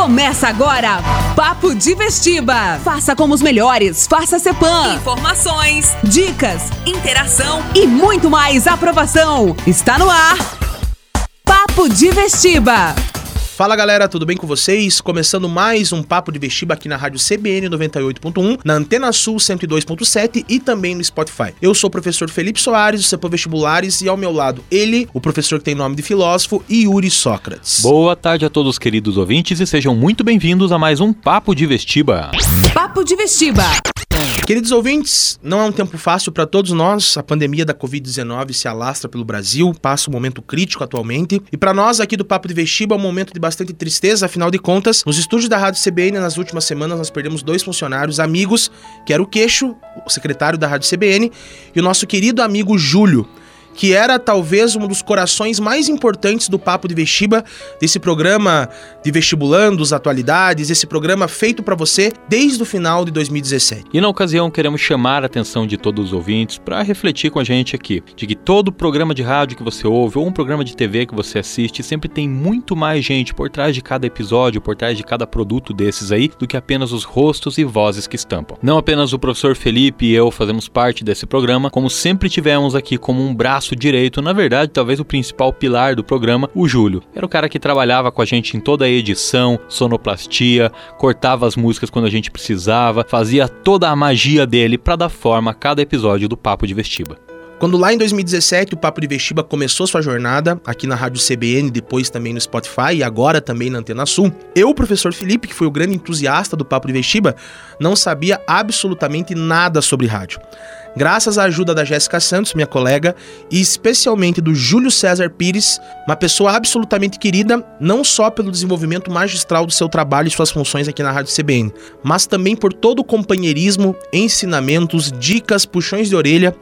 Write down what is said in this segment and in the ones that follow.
Começa agora, Papo de Vestiba. Faça como os melhores, faça Cepan. Informações, dicas, interação e muito mais aprovação. Está no ar, Papo de Vestiba. Fala galera, tudo bem com vocês? Começando mais um Papo de Vestiba aqui na Rádio CBN 98.1, na Antena Sul 102.7 e também no Spotify. Eu sou o professor Felipe Soares, do CEPO Vestibulares, e ao meu lado ele, o professor que tem nome de filósofo, Yuri Sócrates. Boa tarde a todos queridos ouvintes e sejam muito bem-vindos a mais um Papo de Vestiba. Papo de Vestiba. Queridos ouvintes, não é um tempo fácil para todos nós. A pandemia da Covid-19 se alastra pelo Brasil, passa um momento crítico atualmente. E para nós aqui do Papo de Vestiba é um momento de bastante tristeza, afinal de contas, nos estúdios da Rádio CBN nas últimas semanas nós perdemos dois funcionários amigos, que era o Queixo, o secretário da Rádio CBN, e o nosso querido amigo Júlio que era talvez um dos corações mais importantes do Papo de Vestiba, desse programa de vestibulandos, atualidades, esse programa feito para você desde o final de 2017. E na ocasião queremos chamar a atenção de todos os ouvintes para refletir com a gente aqui, de que todo programa de rádio que você ouve ou um programa de TV que você assiste sempre tem muito mais gente por trás de cada episódio, por trás de cada produto desses aí, do que apenas os rostos e vozes que estampam. Não apenas o professor Felipe e eu fazemos parte desse programa, como sempre tivemos aqui como um braço direito, na verdade, talvez o principal pilar do programa, o Júlio. Era o cara que trabalhava com a gente em toda a edição, sonoplastia, cortava as músicas quando a gente precisava, fazia toda a magia dele para dar forma a cada episódio do Papo de Vestiba. Quando lá em 2017 o Papo de Vestiba começou sua jornada, aqui na Rádio CBN, depois também no Spotify e agora também na Antena Sul, eu, o professor Felipe, que foi o grande entusiasta do Papo de Vestiba, não sabia absolutamente nada sobre rádio. Graças à ajuda da Jéssica Santos, minha colega, e especialmente do Júlio César Pires, uma pessoa absolutamente querida, não só pelo desenvolvimento magistral do seu trabalho e suas funções aqui na Rádio CBN, mas também por todo o companheirismo, ensinamentos, dicas, puxões de orelha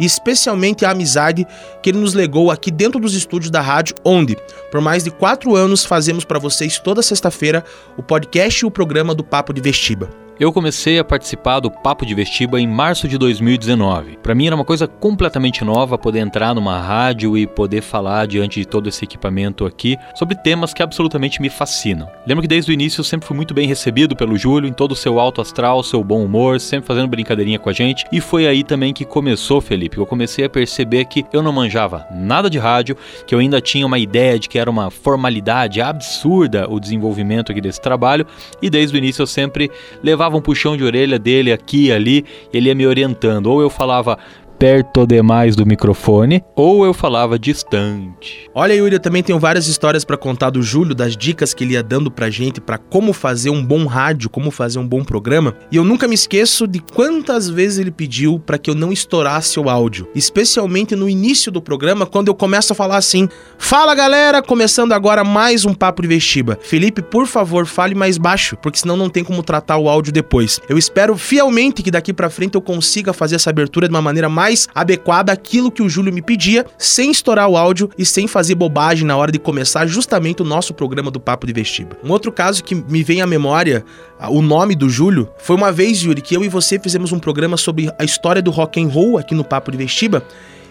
e especialmente a amizade que ele nos legou aqui dentro dos estúdios da rádio, onde, por mais de quatro anos, fazemos para vocês toda sexta-feira o podcast e o programa do Papo de Vestiba. Eu comecei a participar do Papo de Vestiba em março de 2019. Para mim era uma coisa completamente nova poder entrar numa rádio e poder falar diante de todo esse equipamento aqui sobre temas que absolutamente me fascinam. Lembro que desde o início eu sempre fui muito bem recebido pelo Júlio, em todo o seu alto astral, seu bom humor, sempre fazendo brincadeirinha com a gente. E foi aí também que começou, Felipe. Eu comecei a perceber que eu não manjava nada de rádio, que eu ainda tinha uma ideia de que era uma formalidade absurda o desenvolvimento aqui desse trabalho. E desde o início eu sempre levava levava um puxão de orelha dele aqui e ali, ele ia me orientando. Ou eu falava, perto demais do microfone ou eu falava distante. Olha, Yuri, eu também tenho várias histórias para contar do Júlio, das dicas que ele ia dando pra gente para como fazer um bom rádio, como fazer um bom programa. E eu nunca me esqueço de quantas vezes ele pediu para que eu não estourasse o áudio, especialmente no início do programa, quando eu começo a falar assim: "Fala, galera, começando agora mais um papo de vestiba. Felipe, por favor, fale mais baixo, porque senão não tem como tratar o áudio depois. Eu espero fielmente que daqui para frente eu consiga fazer essa abertura de uma maneira mais mais adequada àquilo que o Júlio me pedia, sem estourar o áudio e sem fazer bobagem na hora de começar justamente o nosso programa do Papo de Vestiba. Um outro caso que me vem à memória, o nome do Júlio, foi uma vez, Yuri, que eu e você fizemos um programa sobre a história do rock and roll aqui no Papo de Vestiba.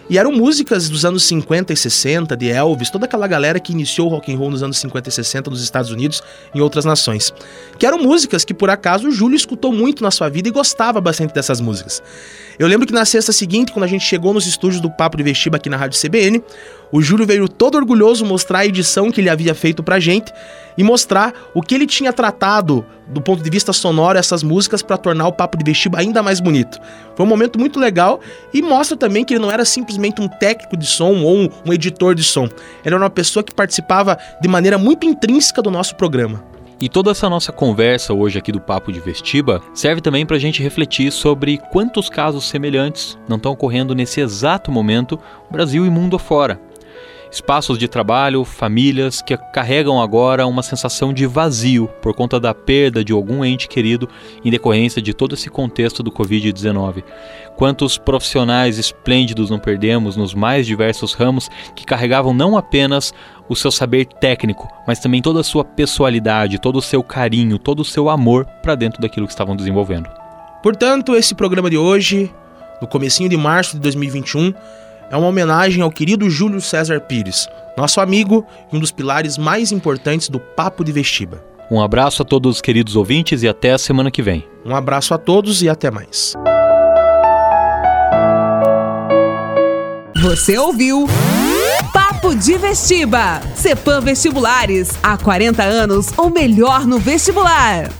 E eram músicas dos anos 50 e 60, de Elvis, toda aquela galera que iniciou o rock and roll nos anos 50 e 60 nos Estados Unidos e em outras nações. Que eram músicas que, por acaso, o Júlio escutou muito na sua vida e gostava bastante dessas músicas. Eu lembro que na sexta seguinte, quando a gente chegou nos estúdios do Papo de Vestiba aqui na Rádio CBN, o Júlio veio todo orgulhoso mostrar a edição que ele havia feito pra gente e mostrar o que ele tinha tratado do ponto de vista sonoro essas músicas para tornar o Papo de Vestiba ainda mais bonito. Foi um momento muito legal e mostra também que ele não era simplesmente um técnico de som ou um, um editor de som. Ele era uma pessoa que participava de maneira muito intrínseca do nosso programa. E toda essa nossa conversa hoje aqui do Papo de Vestiba serve também para a gente refletir sobre quantos casos semelhantes não estão ocorrendo nesse exato momento, Brasil e mundo afora espaços de trabalho, famílias que carregam agora uma sensação de vazio por conta da perda de algum ente querido em decorrência de todo esse contexto do Covid-19. Quantos profissionais esplêndidos não perdemos nos mais diversos ramos que carregavam não apenas o seu saber técnico, mas também toda a sua pessoalidade, todo o seu carinho, todo o seu amor para dentro daquilo que estavam desenvolvendo. Portanto, esse programa de hoje, no comecinho de março de 2021, é uma homenagem ao querido Júlio César Pires, nosso amigo e um dos pilares mais importantes do Papo de Vestiba. Um abraço a todos os queridos ouvintes e até a semana que vem. Um abraço a todos e até mais. Você ouviu? Papo de Vestiba. Cepam Vestibulares. Há 40 anos, o melhor no vestibular.